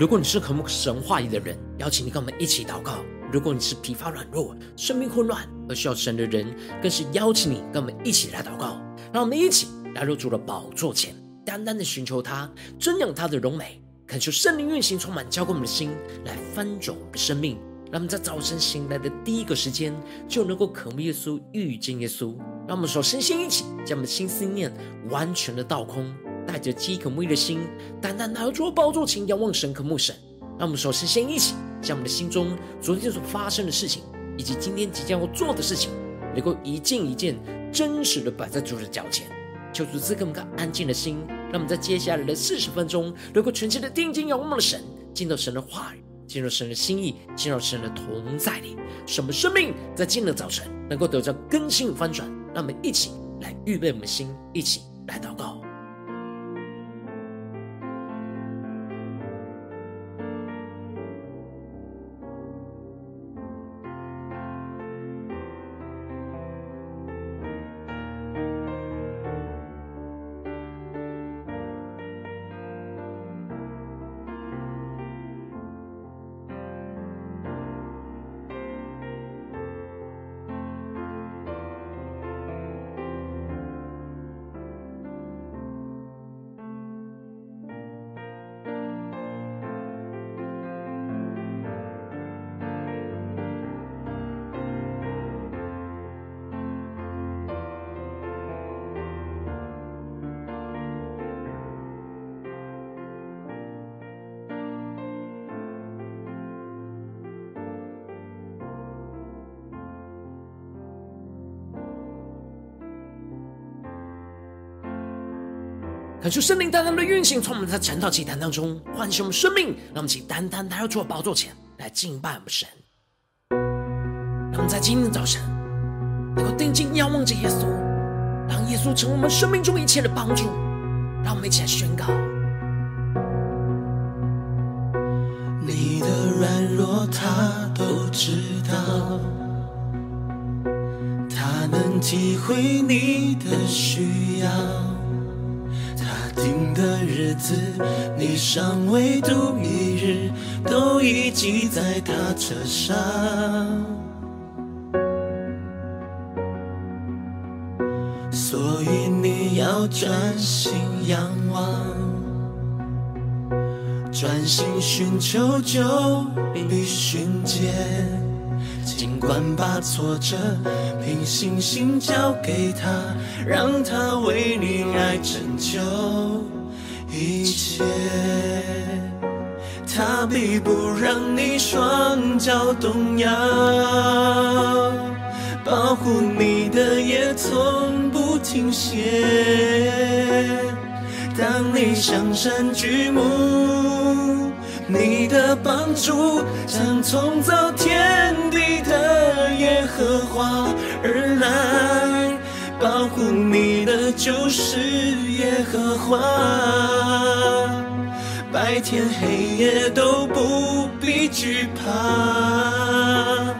如果你是渴慕神话语的人，邀请你跟我们一起祷告；如果你是疲乏软弱、生命混乱而需要神的人，更是邀请你跟我们一起来祷告。让我们一起来入主的宝座前，单单的寻求他，尊仰他的荣美，恳求圣灵运行，充满浇灌我们的心，来翻转我们的生命。让我们在早晨醒来的第一个时间，就能够渴慕耶稣、遇见耶稣。让我们首先先一起将我们的心思念完全的倒空，带着饥渴慕义的心，单单来到主的宝座前，仰望神、渴慕神。让我们首先先一起将我们的心中昨天所发生的事情，以及今天即将要做的事情，能够一件一件真实的摆在主的脚前，求主赐给我们个安静的心。让我们在接下来的四十分钟，能够全心的定睛仰望的神，进到神的话语。进入神的心意，进入神的同在里，什么生命在今日早晨能够得到更新与翻转。让我们一起来预备我们的心，一起来祷告。恳求圣灵单单的运行，从我们的晨祷祈坛当中唤醒我们生命，让我们请单单来到主的宝座前来敬拜我们神。让我们在今天早晨能够定睛仰望着耶稣，让耶稣成为我们生命中一切的帮助。让我们一起来宣告：你的软弱他都知道，他能体会你的需要。定的日子，你尚未度一日，都已记在他册上。所以你要专心仰望，专心寻求，就必寻见。尽管把挫折凭信心交给他，让他为你来拯救一切。他必不让你双脚动摇，保护你的也从不停歇。当你向山举目，你的帮助将从造天地的耶和华而来，保护你的就是耶和华，白天黑夜都不必惧怕，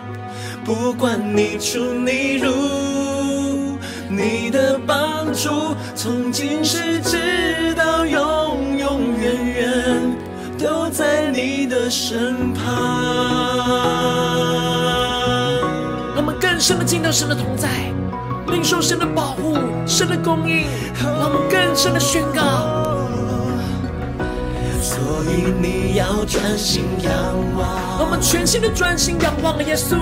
不管你出你入，你的帮助从今时直到永永远远。都在你的身旁。让我们更深的进到神的同在，领受神的保护、神的供应。让我们更深的宣告。所以你要专心仰望。让我们全心的专心仰望耶稣，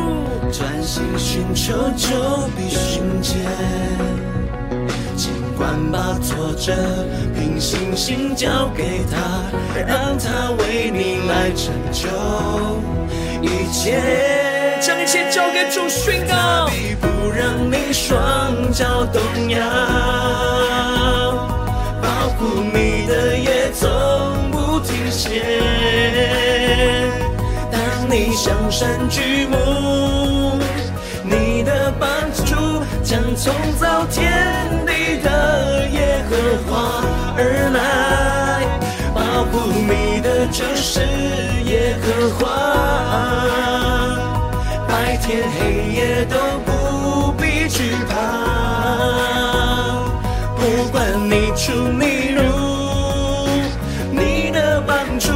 专心寻求就必寻见。管把挫折凭信心交给他，让他为你来成就一切，将一切交给主宣告。不让你双脚动摇，保护你的也从不停歇。当你向山举目，你的帮助将从造天花而来保护你的就是耶和华白天黑夜都不必惧怕不管你出没入你的帮助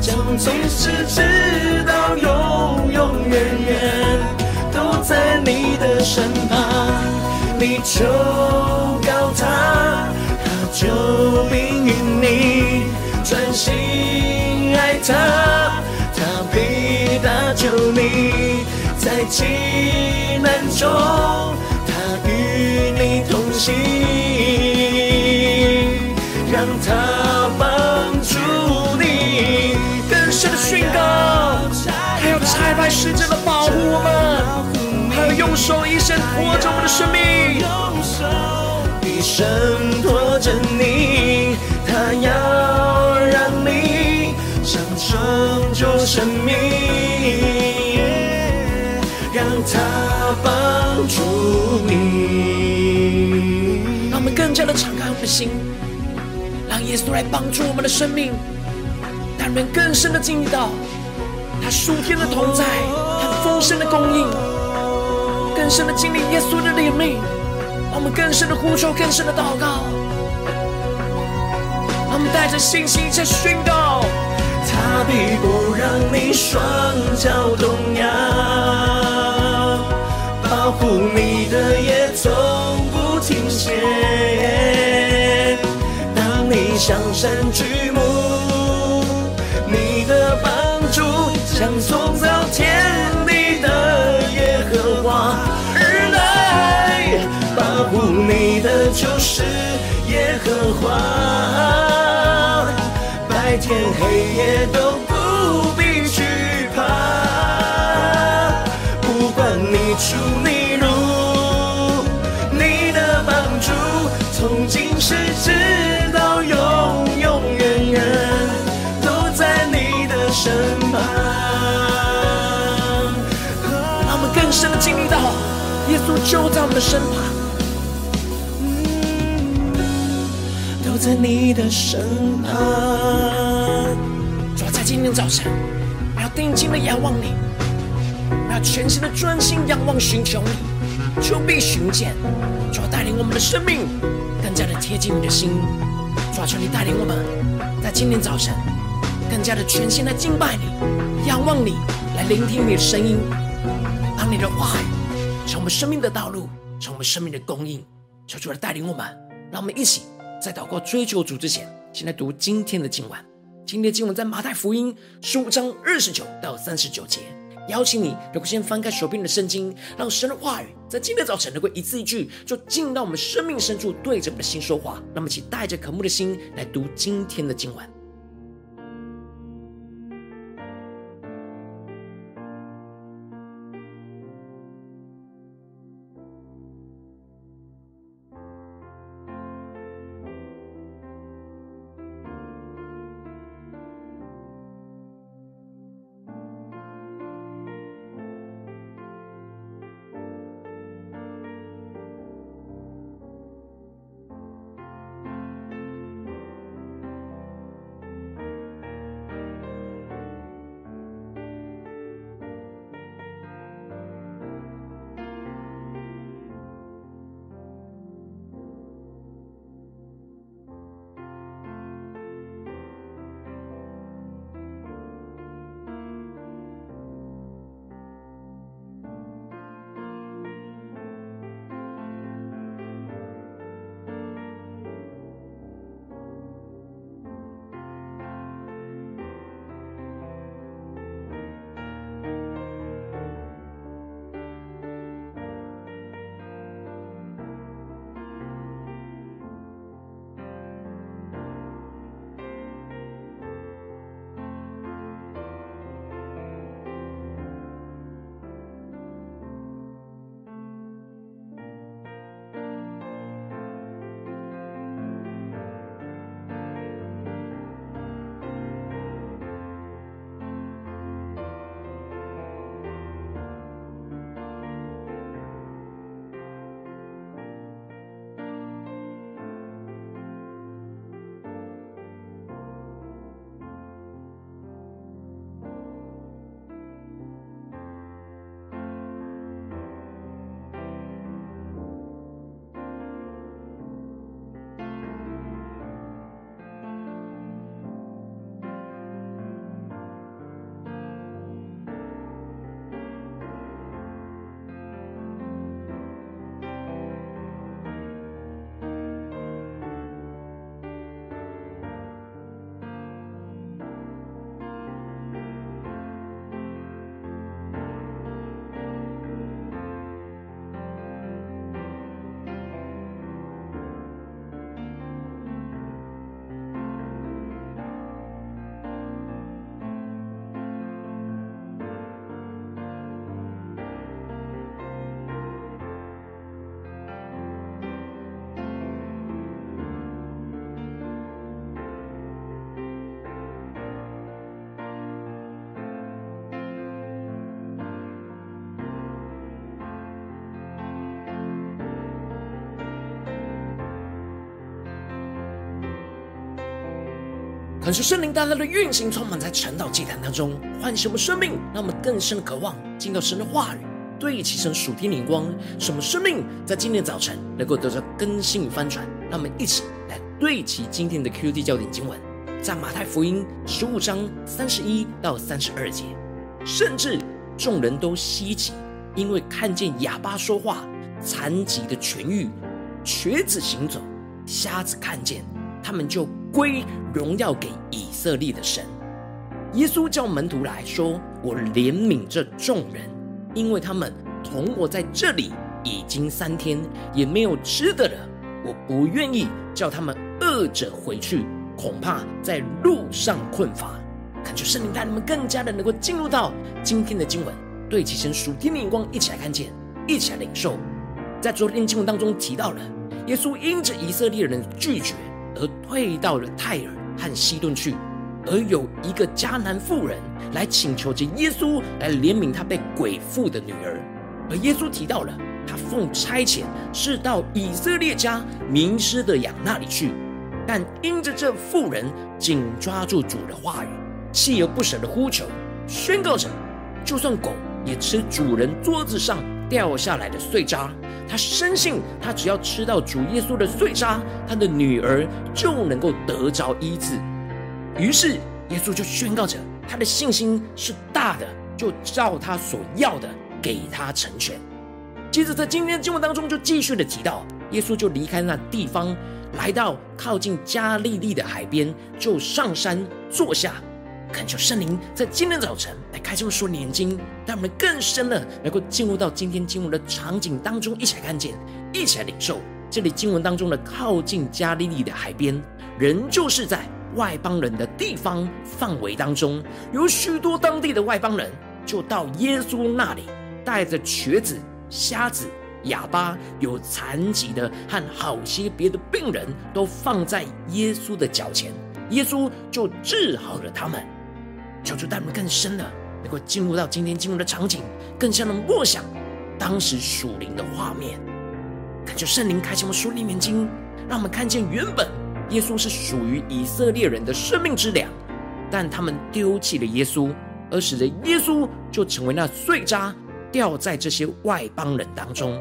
从此直到永永远远都在你的身旁你就告它就应允你，专心爱他，他必搭救你，在急难中，他与你同行，让他帮助你，更深的宣告，还要差派使者来保护我们，还要用手一生托着我们的生命，用手一生托着你，他要让你享拯救生命，让他帮助你。让我们更加的敞开我们的心，让耶稣来帮助我们的生命，让人更深的经历到他属天的同在，他丰盛的供应，更深的经历耶稣的怜悯，我们更深的呼求，更深的祷告，让我们带着信心在宣告，他必不让你双脚动摇，保护你的也从不停歇。当你向山举目，你的帮助将从你的就是耶和华。白天黑夜都不必惧怕，不管你出你入，你的帮助从今世直到永永远远都在你的身旁。让我们更深的经历到，耶稣就在我们的身旁。在你的身旁，主要在今天早晨，我要定睛的仰望你，我要全心的专心仰望寻求你，就必寻见。主要带领我们的生命更加的贴近你的心，主要求你带领我们，在今天早晨更加的全心的敬拜你，仰望你，来聆听你的声音，让你的话语成为生命的道路，成为生命的供应。求主来带领我们，让我们一起。在祷告追求主之前，先来读今天的经文。今天的经文在马太福音十五章二十九到三十九节。邀请你能够先翻开手边的圣经，让神的话语在今天早晨能够一字一句，就进到我们生命深处，对着我们的心说话。那么，请带着渴慕的心来读今天的经文。是圣灵大大的运行，充满在晨祷祭坛当中，唤醒我们生命，让我们更深的渴望进到神的话语，对齐神属天灵光，使我们生命在今天早晨能够得到更新翻转。让我们一起来对齐今天的 QD 焦点经文，在马太福音十五章三十一到三十二节，甚至众人都稀奇，因为看见哑巴说话，残疾的痊愈，瘸子行走，瞎子看见，他们就归荣耀给以色列的神。耶稣叫门徒来说：“我怜悯这众人，因为他们同我在这里已经三天，也没有吃的了。我不愿意叫他们饿着回去，恐怕在路上困乏。”恳求圣灵带你们更加的能够进入到今天的经文，对齐神属天的眼光，一起来看见，一起来领受。在昨天经文当中提到了，耶稣因着以色列人拒绝而退到了泰尔和西顿去，而有一个迦南妇人来请求着耶稣来怜悯他被鬼附的女儿，而耶稣提到了他奉差遣是到以色列家迷失的养那里去，但因着这妇人紧抓住主的话语，锲而不舍的呼求，宣告着，就算狗也吃主人桌子上掉下来的碎渣。他深信，他只要吃到主耶稣的碎渣，他的女儿就能够得着医治。于是耶稣就宣告着，他的信心是大的，就照他所要的给他成全。接着在今天的经文当中，就继续的提到，耶稣就离开那地方，来到靠近加利利的海边，就上山坐下。恳求圣灵在今天早晨来开这么说的眼睛，让我们更深的能够进入到今天经文的场景当中，一起来看见，一起来领受。这里经文当中的靠近加利利的海边，仍旧是在外邦人的地方范围当中，有许多当地的外邦人就到耶稣那里，带着瘸子、瞎子、哑巴、有残疾的和好些别的病人都放在耶稣的脚前，耶稣就治好了他们。求主带我们更深的，能够进入到今天进入的场景，更像能默想当时属灵的画面。感谢圣灵开启我们属灵眼睛，让我们看见原本耶稣是属于以色列人的生命之粮，但他们丢弃了耶稣，而使得耶稣就成为那碎渣，掉在这些外邦人当中。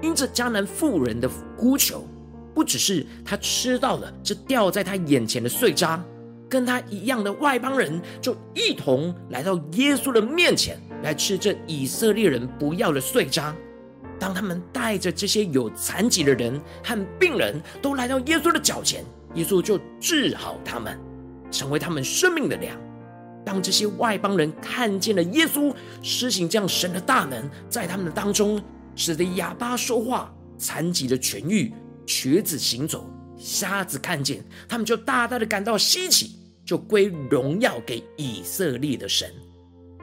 因着迦南妇人的呼求，不只是他吃到了这掉在他眼前的碎渣。跟他一样的外邦人就一同来到耶稣的面前，来吃这以色列人不要的碎渣。当他们带着这些有残疾的人和病人都来到耶稣的脚前，耶稣就治好他们，成为他们生命的粮。当这些外邦人看见了耶稣施行这样神的大能，在他们的当中，使得哑巴说话、残疾的痊愈、瘸子行走。瞎子看见，他们就大大的感到稀奇，就归荣耀给以色列的神。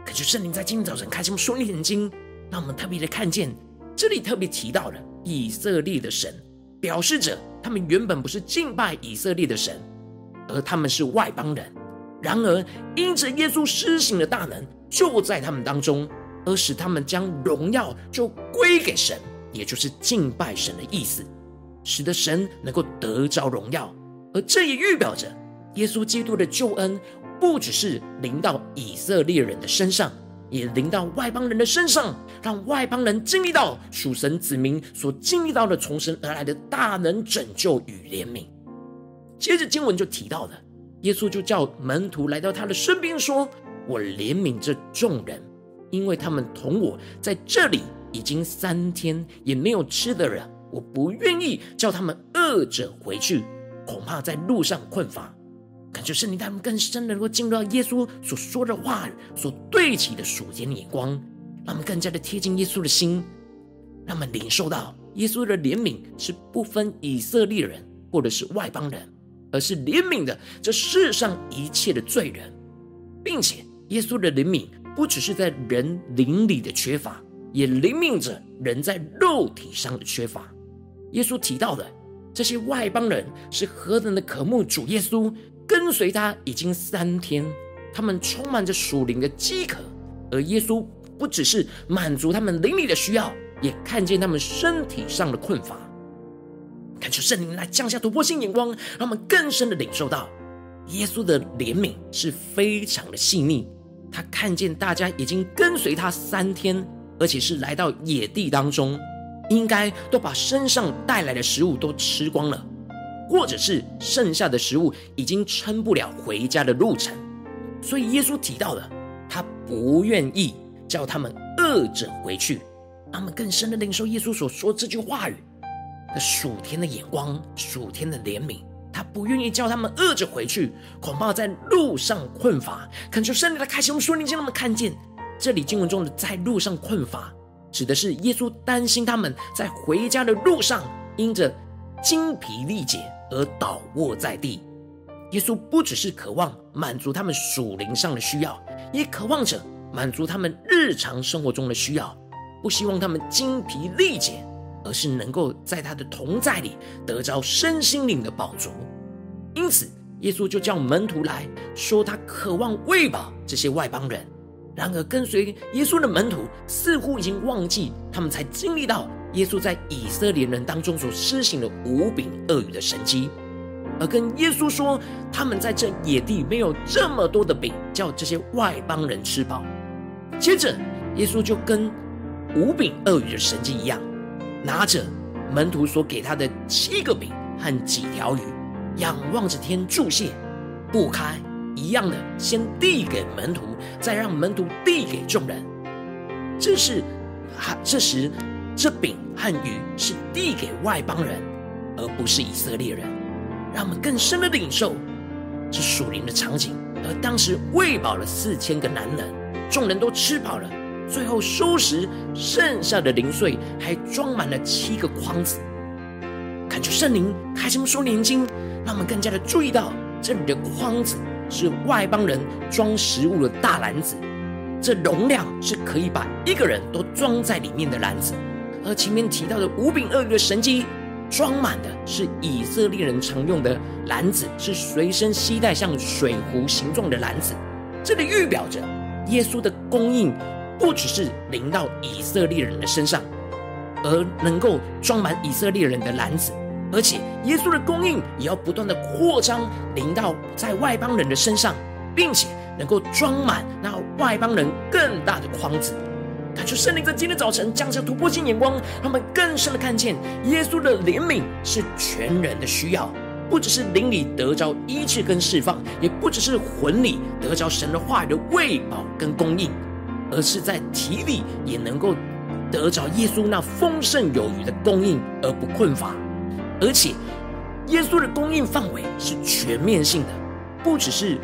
可是圣灵在今天早晨开启我们属灵眼睛，让我们特别的看见，这里特别提到了以色列的神，表示着他们原本不是敬拜以色列的神，而他们是外邦人。然而因着耶稣施行的大能就在他们当中，而使他们将荣耀就归给神，也就是敬拜神的意思。使得神能够得着荣耀，而这也预表着耶稣基督的救恩，不只是临到以色列人的身上，也临到外邦人的身上，让外邦人经历到属神子民所经历到的从神而来的大能拯救与怜悯。接着经文就提到了，耶稣就叫门徒来到他的身边，说：“我怜悯这众人，因为他们同我在这里已经三天，也没有吃的人。”我不愿意叫他们饿着回去，恐怕在路上困乏。感觉圣灵他们更深的能够进入到耶稣所说的话语所对齐的属天的眼光，让我们更加的贴近耶稣的心，让我们领受到耶稣的怜悯是不分以色列人或者是外邦人，而是怜悯的这世上一切的罪人，并且耶稣的怜悯不只是在人灵里的缺乏，也怜悯着人在肉体上的缺乏。耶稣提到的这些外邦人是何等的渴慕主耶稣，跟随他已经三天，他们充满着属灵的饥渴，而耶稣不只是满足他们灵里的需要，也看见他们身体上的困乏。恳求圣灵来降下突破性眼光，让我们更深的领受到耶稣的怜悯是非常的细腻。他看见大家已经跟随他三天，而且是来到野地当中，应该都把身上带来的食物都吃光了，或者是剩下的食物已经撑不了回家的路程。所以耶稣提到了，他不愿意叫他们饿着回去。他们更深的领受耶稣所说这句话语的属天的眼光、属天的怜悯。他不愿意叫他们饿着回去，恐怕在路上困乏。恳求圣灵的开启，我们说，你让他们看见这里经文中的在路上困乏，指的是耶稣担心他们在回家的路上因着精疲力竭而倒卧在地。耶稣不只是渴望满足他们属灵上的需要，也渴望着满足他们日常生活中的需要，不希望他们精疲力竭。而是能够在他的同在里得着身心灵的饱足，因此耶稣就叫门徒来说，他渴望喂饱这些外邦人。然而，跟随耶稣的门徒似乎已经忘记，他们才经历到耶稣在以色列人当中所施行的五饼二鱼的神迹，而跟耶稣说，他们在这野地没有这么多的饼，叫这些外邦人吃饱。接着，耶稣就跟五饼二鱼的神迹一样。拿着门徒所给他的七个饼和几条鱼，仰望着天祝谢，不开一样的，先递给门徒，再让门徒递给众人。这是，这时这饼和鱼是递给外邦人，而不是以色列人，让我们更深的领受这属灵的场景。而当时喂饱了四千个男人，众人都吃饱了。最后收拾剩下的零碎，还装满了七个筐子。感觉圣灵开什么说年经，让我们更加的注意到，这里的筐子是外邦人装食物的大篮子，这容量是可以把一个人都装在里面的篮子。而前面提到的五饼二鱼的神迹，装满的是以色列人常用的篮子，是随身携带像水壶形状的篮子。这里预表着耶稣的供应。不只是临到以色列人的身上，而能够装满以色列人的篮子，而且耶稣的供应也要不断的扩张，临到在外邦人的身上，并且能够装满那外邦人更大的筐子。他就圣灵在今天早晨降下突破性眼光，让我们更深的看见耶稣的怜悯是全人的需要，不只是灵里得着医治跟释放，也不只是魂里得着神的话语的喂饱跟供应。而是在体里也能够得着耶稣那丰盛有余的供应，而不困乏。而且，耶稣的供应范围是全面性的，不只是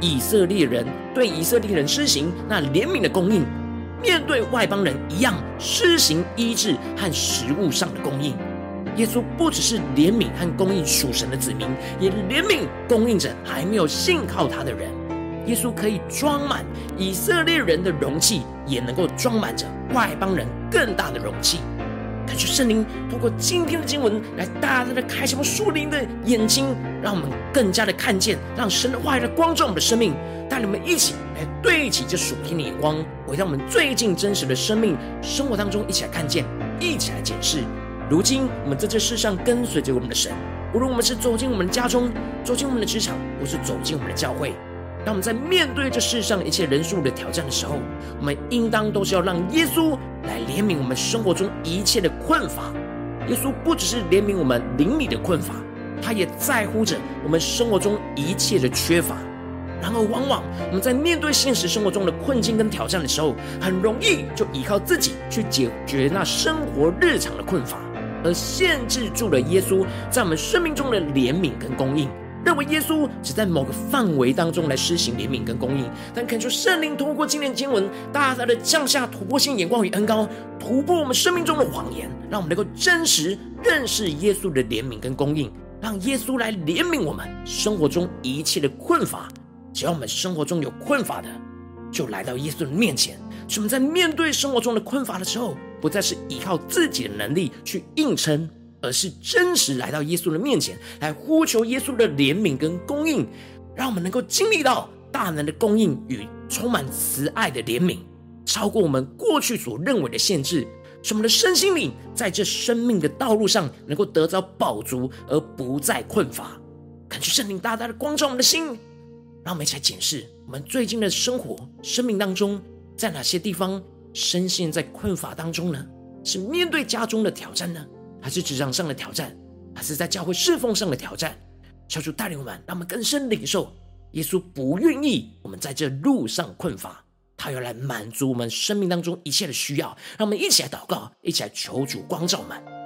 以色列人对以色列人施行那怜悯的供应，面对外邦人一样施行医治和食物上的供应。耶稣不只是怜悯和供应属神的子民，也怜悯供应着还没有信靠他的人。耶稣可以装满以色列人的容器，也能够装满着外邦人更大的容器。感谢圣灵通过今天的经文来大大的开启我们属灵的眼睛，让我们更加的看见，让神的话语来光照我们的生命，带领我们一起来对齐这属天的眼光，回到我们最近真实的生命生活当中，一起来看见，一起来检视。如今我们在这世上跟随着我们的神，无论我们是走进我们的家中，走进我们的职场，或是走进我们的教会。当我们在面对这世上一切人数的挑战的时候，我们应当都是要让耶稣来怜悯我们生活中一切的困乏。耶稣不只是怜悯我们灵里的困乏，他也在乎着我们生活中一切的缺乏。然而，往往我们在面对现实生活中的困境跟挑战的时候，很容易就依靠自己去解决那生活日常的困乏，而限制住了耶稣在我们生命中的怜悯跟供应。认为耶稣只在某个范围当中来施行怜悯跟供应，但恳求圣灵通过今天经文，大大的降下突破性眼光与恩膏，突破我们生命中的谎言，让我们能够真实认识耶稣的怜悯跟供应，让耶稣来怜悯我们生活中一切的困乏。只要我们生活中有困乏的，就来到耶稣的面前，使我们在面对生活中的困乏的时候，不再是依靠自己的能力去硬撑。而是真实来到耶稣的面前，来呼求耶稣的怜悯跟供应，让我们能够经历到大能的供应与充满慈爱的怜悯，超过我们过去所认为的限制，使我们的身心灵在这生命的道路上能够得到饱足，而不再困乏。感谢圣灵大大的光照我们的心，让我们一起来检视我们最近的生活、生命当中，在哪些地方深陷在困乏当中呢？是面对家中的挑战呢，还是职场上的挑战，还是在教会侍奉上的挑战？求主带领我们，让我们更深领受耶稣不愿意我们在这路上困乏，他要来满足我们生命当中一切的需要。让我们一起来祷告，一起来求主光照我们。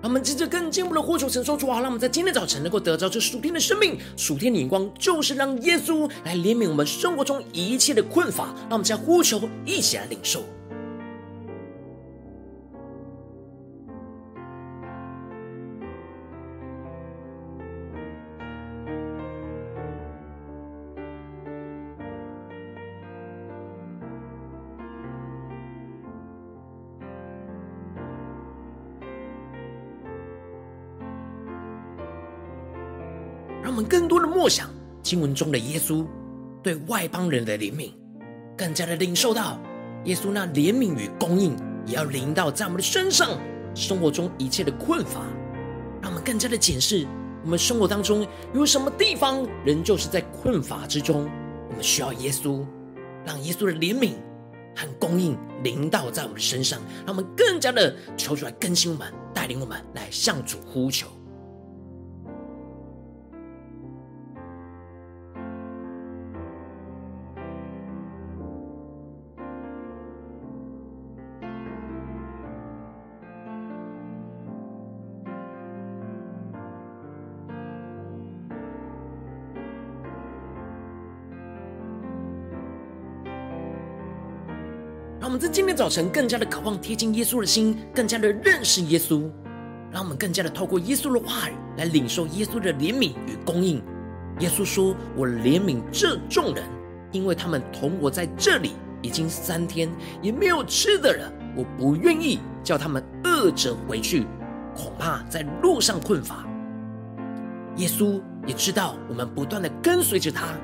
让我们接着更进一步的呼求神说主啊，让我们在今天早晨能够得到这属天的生命、属天的眼光，就是让耶稣来怜悯我们生活中一切的困乏。让我们在呼求，一起来领受。经文中的耶稣对外邦人的怜悯，更加的领受到耶稣那怜悯与供应，也要临到在我们的身上，生活中一切的困乏，让我们更加的检视我们生活当中有什么地方仍旧是在困乏之中，我们需要耶稣，让耶稣的怜悯和供应临到在我们的身上，让我们更加的求主来更新我们，带领我们来向主呼求。我们在今天早晨更加的渴望贴近耶稣的心，更加的认识耶稣。让我们更加的透过耶稣的话语来领受耶稣的怜悯与供应。耶稣说：“我怜悯这众人，因为他们同我在这里已经三天，也没有吃的了。我不愿意叫他们饿着回去，恐怕在路上困乏。”耶稣也知道我们不断的跟随着他，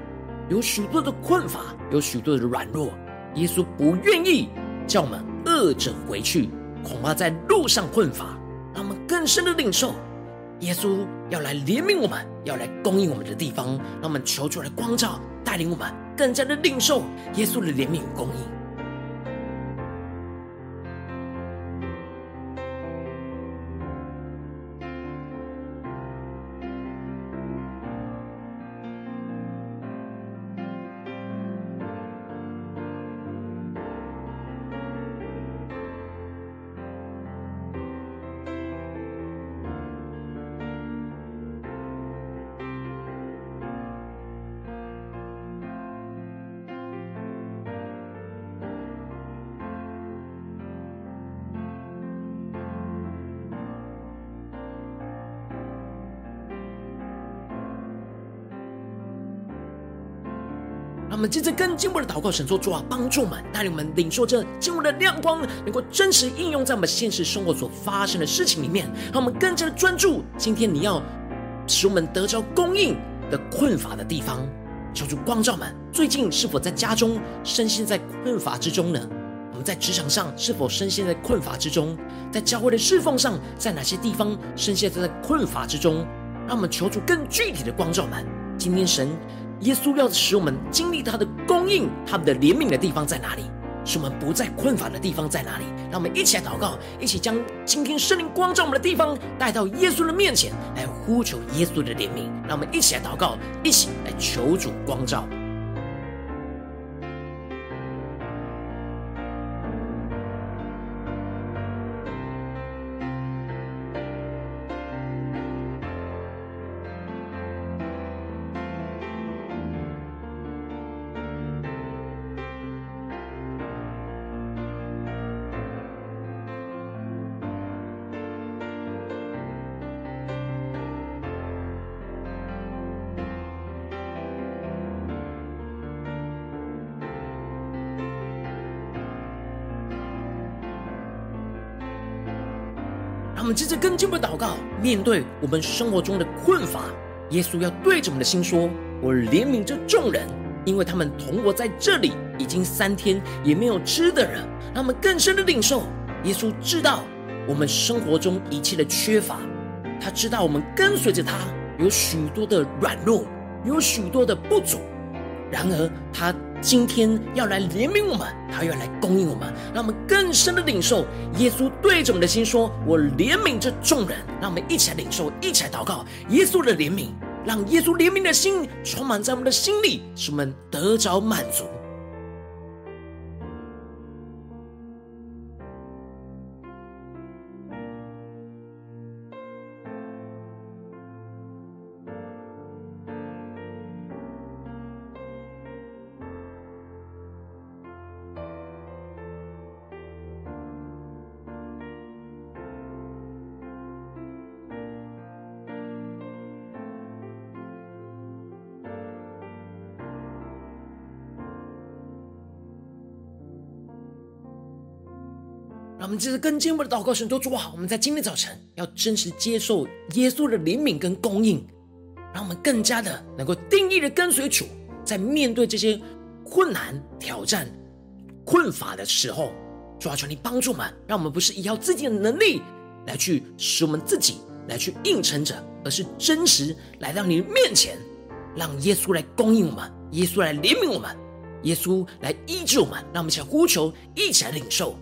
有许多的困乏，有许多的软弱。耶稣不愿意叫我们饿着回去，恐怕在路上困乏。让我们更深的领受，耶稣要来怜悯我们，要来供应我们的地方。让我们求主来光照，带领我们更加的领受耶稣的怜悯与供应。让我们接着更进步的祷告，神说主啊，帮助我们，带领我们领受这经文的亮光，能够真实应用在我们现实生活所发生的事情里面。让我们更加的专注，今天你要使我们得着供应的困乏的地方。求主光照们，最近是否在家中深陷在困乏之中呢？我们在职场上是否深陷在困乏之中？在教会的侍奉上，在哪些地方深陷在困乏之中？让我们求主更具体的光照们。今天神。耶稣要使我们经历他的供应，他们的怜悯的地方在哪里？使我们不再困乏的地方在哪里？让我们一起来祷告，一起将今天圣灵光照我们的地方带到耶稣的面前，来呼求耶稣的怜悯。让我们一起来祷告，一起来求主光照。我们接着更进一步祷告，面对我们生活中的困乏，耶稣要对着我们的心说：“我怜悯这众人，因为他们同我在这里已经三天，也没有吃的人。”让我们更深的领受，耶稣知道我们生活中一切的缺乏，他知道我们跟随着他有许多的软弱，有许多的不足。然而他。今天要来怜悯我们，他要来供应我们，让我们更深的领受耶稣对着我们的心说：“我怜悯这众人。”让我们一起来领受，一起来祷告耶稣的怜悯，让耶稣怜悯的心充满在我们的心里，使我们得着满足。们接着更进一步的祷告，神都做好。我们在今天早晨要真实接受耶稣的怜悯跟供应，让我们更加的能够定义的跟随主，在面对这些困难、挑战、困乏的时候，主啊，求你帮助我们，让我们不是依靠自己的能力来去使我们自己来去硬撑着，而是真实来到你的面前，让耶稣来供应我们，耶稣来怜悯我们，耶稣来医治我们。让我们一起来呼求，一起来领受。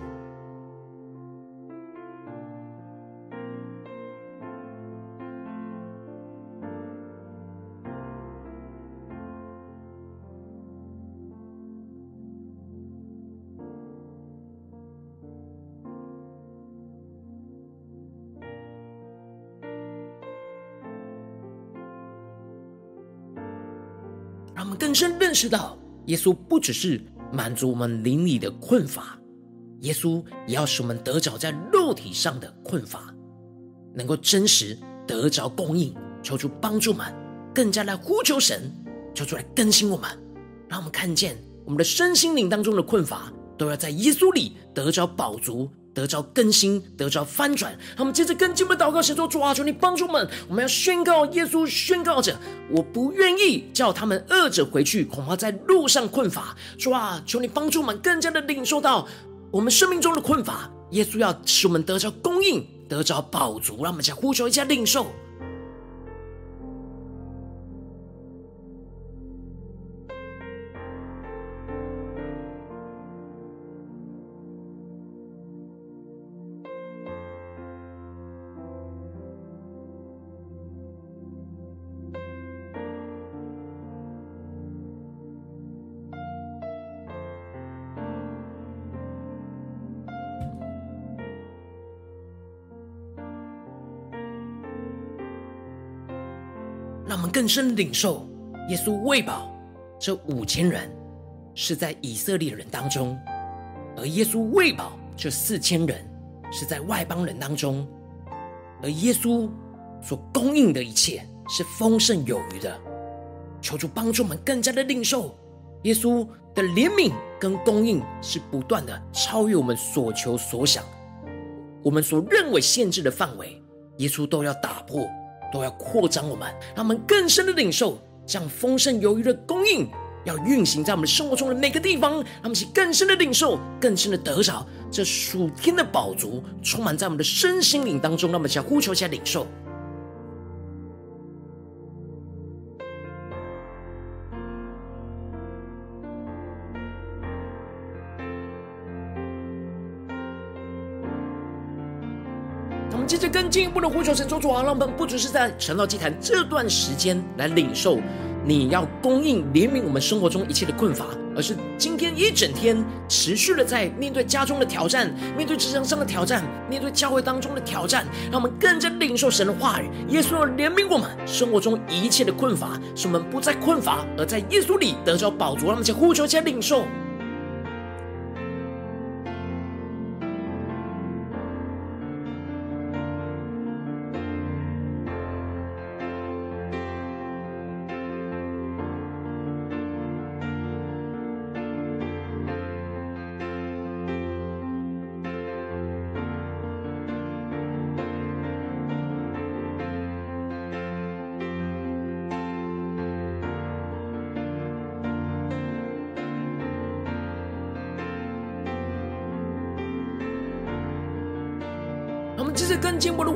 认识到，耶稣不只是满足我们灵里的困乏，耶稣也要使我们得着在肉体上的困乏，能够真实得着供应。求主帮助们，更加来呼求神，求主来更新我们，让我们看见我们的身心灵当中的困乏，都要在耶稣里得着饱足。得着更新，得着翻转。他们接着跟进一步祷告，神说：主啊，求你帮助我们。我们要宣告耶稣宣告着：我不愿意叫他们饿着回去，恐怕在路上困乏。主啊，求你帮助我们，更加的领受到我们生命中的困乏。耶稣要使我们得着供应，得着饱足。让我们再呼求一下领受。我们更深的领受，耶稣喂饱这五千人是在以色列人当中，而耶稣喂饱这四千人是在外邦人当中，而耶稣所供应的一切是丰盛有余的。求主帮助我们更加的领受耶稣的怜悯跟供应是不断的超越我们所求所想，我们所认为限制的范围，耶稣都要打破。都要扩张我们，让我们更深的领受这样丰盛有余的供应，要运行在我们生活中的每个地方。让我们去更深的领受，更深的得着这属天的宝足，充满在我们的身心灵当中。让我们想呼求一下领受。我们接着更进一步的呼求神，主啊，让我们不只是在晨祷祭坛这段时间来领受你要供应怜悯我们生活中一切的困乏，而是今天一整天持续的在面对家中的挑战，面对职场上的挑战，面对教会当中的挑战，让我们更加领受神的话语。耶稣要怜悯我们生活中一切的困乏，使我们不再困乏，而在耶稣里得着宝足。让我们一起呼求，一起领受。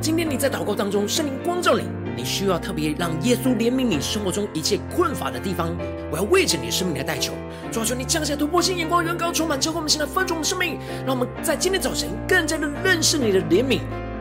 今天你在祷告当中，圣灵光照你，你需要特别让耶稣怜悯你生活中一切困乏的地方。我要为着你的生命来代求，主啊，求你降下突破性眼光，远高充满，之后我们现在分众的生命，让我们在今天早晨更加的认识你的怜悯。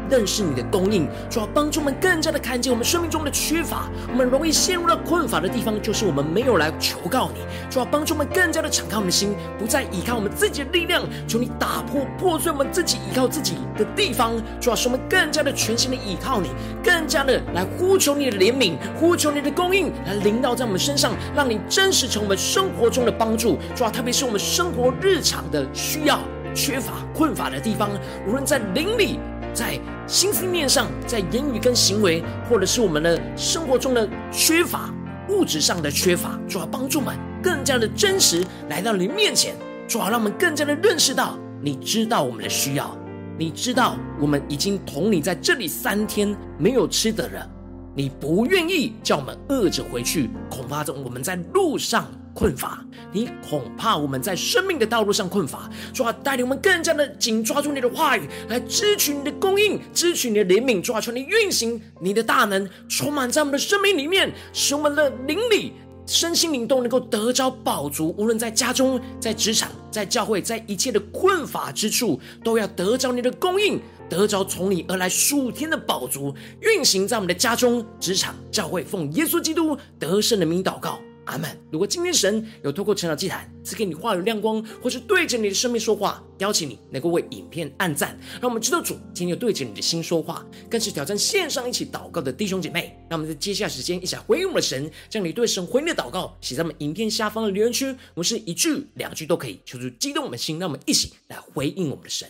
认识你的供应，主要帮助我们更加的看见我们生命中的缺乏。我们容易陷入到困乏的地方，就是我们没有来求告你。主要帮助我们更加的敞开我们的心，不再依靠我们自己的力量。求你打破破碎我们自己依靠自己的地方。主要使我们更加的全心的依靠你，更加的来呼求你的怜悯，呼求你的供应，来临到在我们身上，让你真实成为我们生活中的帮助。主要特别是我们生活日常的需要、缺乏、困乏的地方，无论在邻里。在心思念上，在言语跟行为，或者是我们的生活中的缺乏，物质上的缺乏，主要帮助们更加的真实来到你面前，主要让我们更加的认识到，你知道我们的需要，你知道我们已经同你在这里三天没有吃的了，你不愿意叫我们饿着回去，恐怕我们在路上。困乏，你恐怕我们在生命的道路上困乏，主啊，带领我们更加的紧抓住你的话语，来支取你的供应，支取你的怜悯，主啊，求你运行你的大能，充满在我们的生命里面，使我们的灵里、身心灵都能够得着饱足。无论在家中、在职场、在教会，在一切的困乏之处，都要得着你的供应，得着从你而来数天的宝足，运行在我们的家中、职场、教会，奉耶稣基督得胜的名祷告。阿门。如果今天神有透过晨祷祭坛赐给你话语亮光，或是对着你的生命说话，邀请你能够为影片按赞，让我们知道主今天有对着你的心说话，更是挑战线上一起祷告的弟兄姐妹。让我们在接下来时间一起来回应我们的神，将你对神回应的祷告写在我们影片下方的留言区。我们是一句两句都可以，求主激动我们的心，让我们一起来回应我们的神。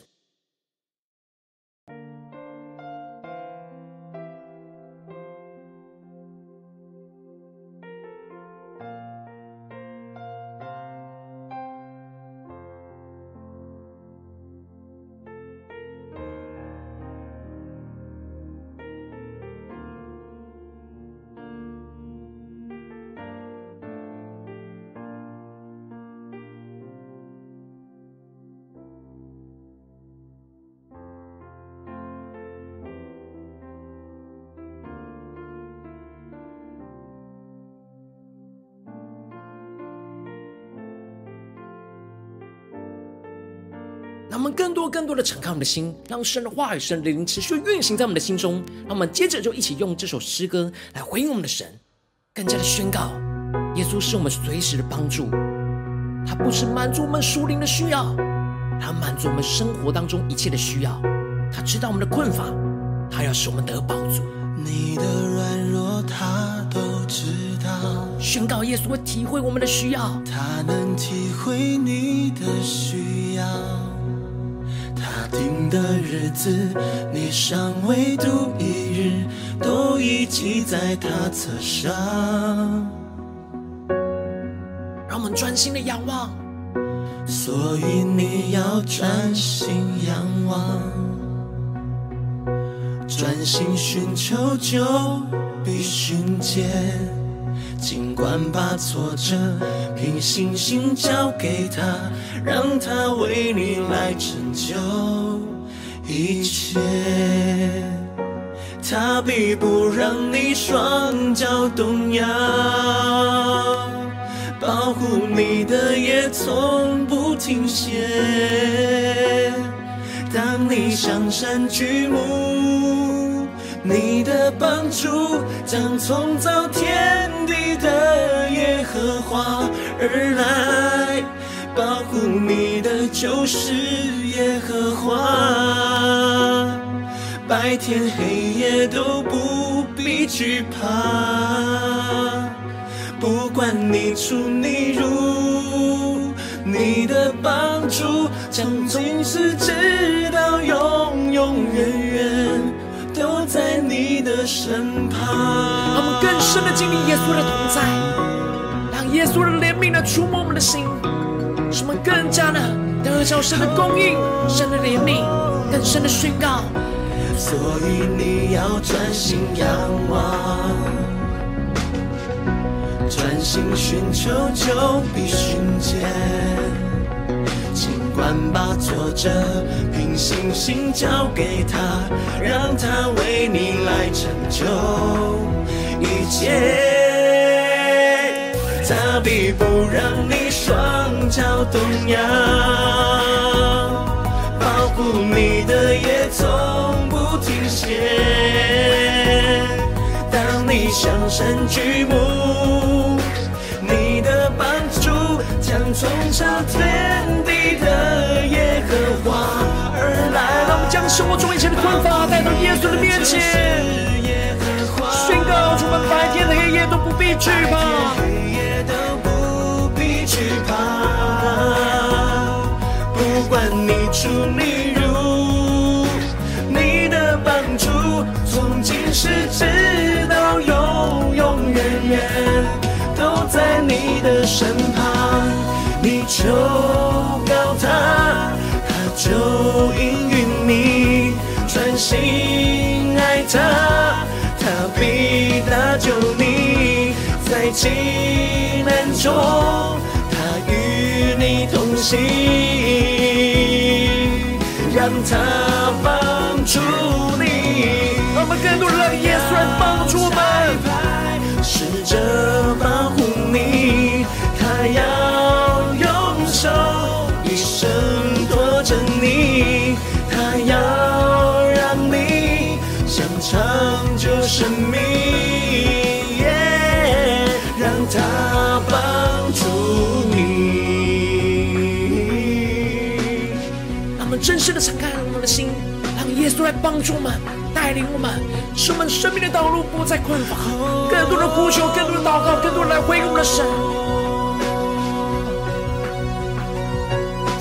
让我们更多、更多的敞开我们的心，让神的话语、神的灵持续运行在我们的心中。让我们接着就一起用这首诗歌来回应我们的神，更加的宣告：耶稣是我们随时的帮助，他不是满足我们属灵的需要，他满足我们生活当中一切的需要。他知道我们的困乏，他要使我们得饱足。你的软弱，他都知道。宣告耶稣会体会我们的需要，他能体会你的需要。定的日子，你尚未度一日，都已记在他册上。让我们专心的仰望，所以你要专心仰望，专心寻求就必寻见。尽管把挫折凭信心交给他，让他为你来成就一切。他必不让你双脚动摇，保护你的也从不停歇。当你向山举目，你的帮助将从造天地的耶和华而来，保护你的就是耶和华，白天黑夜都不必惧怕，不管你出你入，你的帮助将从始直到永永远远。都在你的身旁，让我们更深的经历耶稣的同在，让耶稣的怜悯来触摸我们的心，使我们更加的得着神的供应，神的怜悯，更深的宣告。所以你要专心仰望，专心寻求就必寻见。尽管把挫折凭信心交给他，让他为你来成就一切。他必不让你双脚动摇，保护你的也从不停歇。当你向神举目，你的帮助将从上天地的耶和华而来。我们将生活中一切的困乏带到耶稣的面前，宣告：我们白天黑夜都不必惧怕，黑夜都不必惧怕。不管你出你入，你的帮助从今时直到永永远远。都在你的身旁，你就告他，他就应允你，专心爱他，他必搭救你，在急难中，他与你同行，让他帮助你。让我们更多让耶稣来帮助我们。试着保护来帮助我们。带领我们，使我们生命的道路不再困乏，更多的呼求，更多的祷告，更多的来回应我们的神。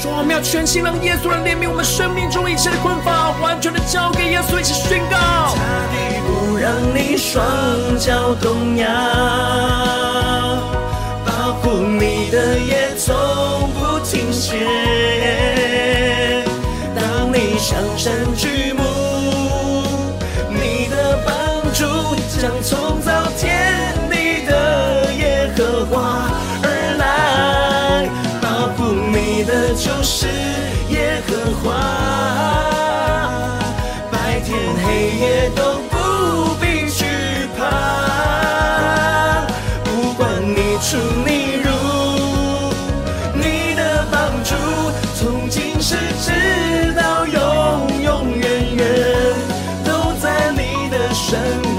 说我们要全心让耶稣来怜悯我们生命中一切的困乏，完全的交给耶稣，一起宣告。他必不让你双脚动摇，保护你的也从不停歇。当你向山举目。将创造天地的耶和华而来，保护你的就是耶和华，白天黑夜都不必惧怕，不管你出你入，你的帮助从今时直到永永远远都在你的身旁。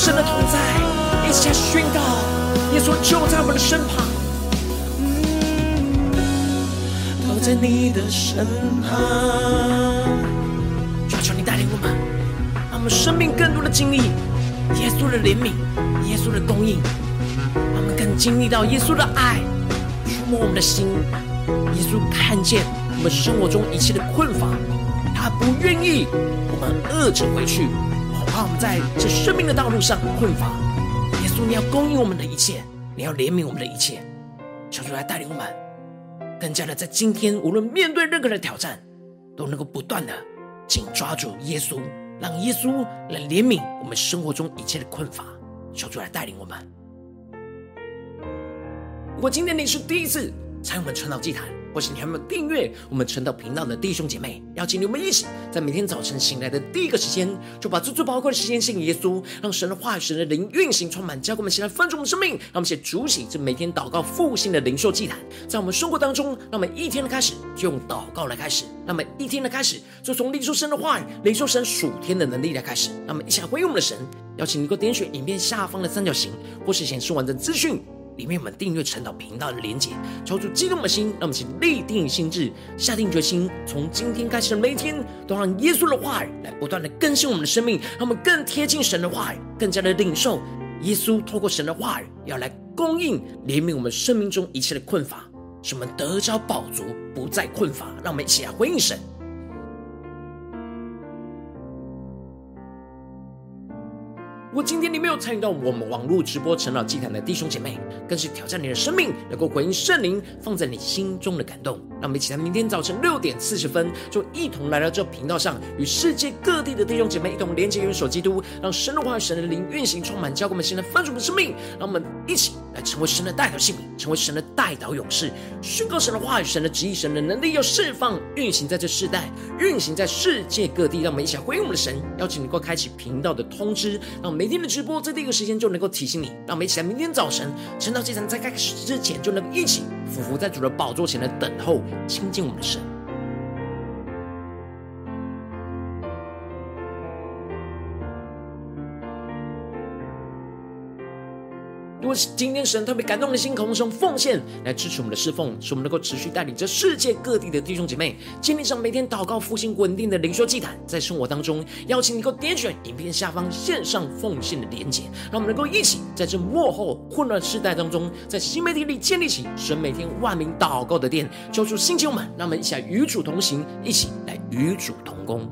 神的同在，一起起来宣告，耶稣就在我们的身旁，嗯都在你的身旁。求求你带领我们，让我们生命更多的经历耶稣的怜悯，耶稣的供应，让我们更经历到耶稣的爱触摸我们的心。耶稣看见我们生活中一切的困乏，他不愿意我们饿着回去，怕我们在这生命的道路上困乏。耶稣，你要供应我们的一切，你要怜悯我们的一切，求主来带领我们，更加的在今天，无论面对任何的挑战，都能够不断的紧抓住耶稣，让耶稣来怜悯我们生活中一切的困乏。求主来带领我们。如果今天你是第一次参与我们传道祭坛，或是你还没有订阅我们传道频道的弟兄姐妹，邀请你们一起在每天早晨醒来的第一个时间，就把最最宝贵的时间献给耶稣，让神的话语、神的灵运行充满，教给我们现在丰盛的生命。让我们一起主起这每天祷告复兴的灵兽祭坛，在我们生活当中，让我们一天的开始就用祷告来开始，让我们一天的开始就从领受神的话语、领受神属天的能力来开始。让我们一起来回应我们的神，邀请你能够点选影片下方的三角形，或是显示完整资讯。里面我们订阅晨祷频道的连结，抽出激动的心，让我们请立定心智，下定决心，从今天开始的每一天，都让耶稣的话语来不断的更新我们的生命，让我们更贴近神的话语，更加的领受耶稣透过神的话语要来供应怜悯我们生命中一切的困乏，使我们得着饱足，不再困乏。让我们一起来回应神。我今天你有参与到我们网络直播晨祷祭坛的弟兄姐妹，更是挑战你的生命，能够回应圣灵放在你心中的感动。让我们一起在明天早晨六点四十分，就一同来到这频道上，与世界各地的弟兄姐妹一同连接、元首基督，让神的话语、神的灵运行充满，教给我们现在丰盛的生命。让我们一起来成为神的代祷性命，成为神的代祷勇士，宣告。神的话语、神的旨意、神的能力要释放、运行在这世代，运行在世界各地。让我们一起来回应我们的神，邀请你能够开启频道的通知，让。每天的直播在第一个时间就能够提醒你，让我们一起来明天早晨晨祷祭坛在开始之前就能够一起俯伏在主的宝座前来等候亲近我们的神。果今天神特别感动的心，渴望用奉献来支持我们的侍奉，使我们能够持续带领着世界各地的弟兄姐妹，建立上每天祷告复兴稳定的灵修祭坛，在生活当中邀请你能够点选影片下方线上奉献的连结，让我们能够一起在这幕后混乱世代当中，在新媒体里建立起神每天万名祷告的殿，救出星球们，让我们一起来与主同行，一起来与主同工。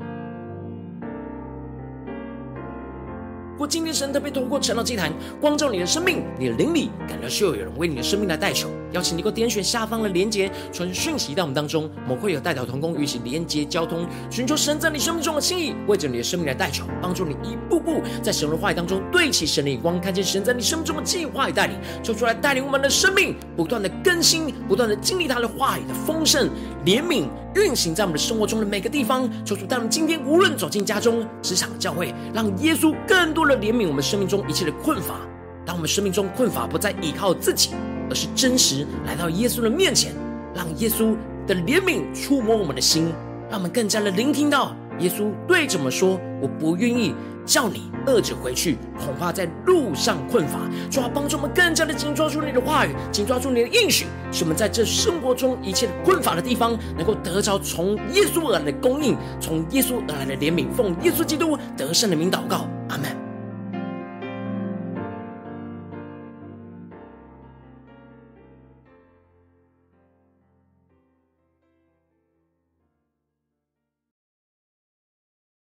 如果今天神特别透过晨祷祭坛光照你的生命，你的灵里感到需要有人为你的生命来代求，邀请你给我点选下方的连结，传讯息到我们当中，我们会有代祷同工与其连结交通，寻求神在你生命中的心意，为着你的生命来代求，帮助你一步步在神的话语当中对齐神的眼光，看见神在你生命中的计划与带领，就出来带领我们的生命不断的更新，不断的经历他的话语的丰盛怜悯。运行在我们的生活中的每个地方，求主带我们今天无论走进家中、职场、教会，让耶稣更多的怜悯我们生命中一切的困乏。当我们生命中困乏不再依靠自己，而是真实来到耶稣的面前，让耶稣的怜悯触摸我们的心，让我们更加的聆听到耶稣对着我们说：“我不愿意。”叫你饿着回去，恐怕在路上困乏。主啊帮助我们更加的紧抓住你的话语，紧抓住你的应许，使我们在这生活中一切的困乏的地方，能够得着从耶稣而来的供应，从耶稣而来的怜悯。奉耶稣基督得胜的名祷告，阿门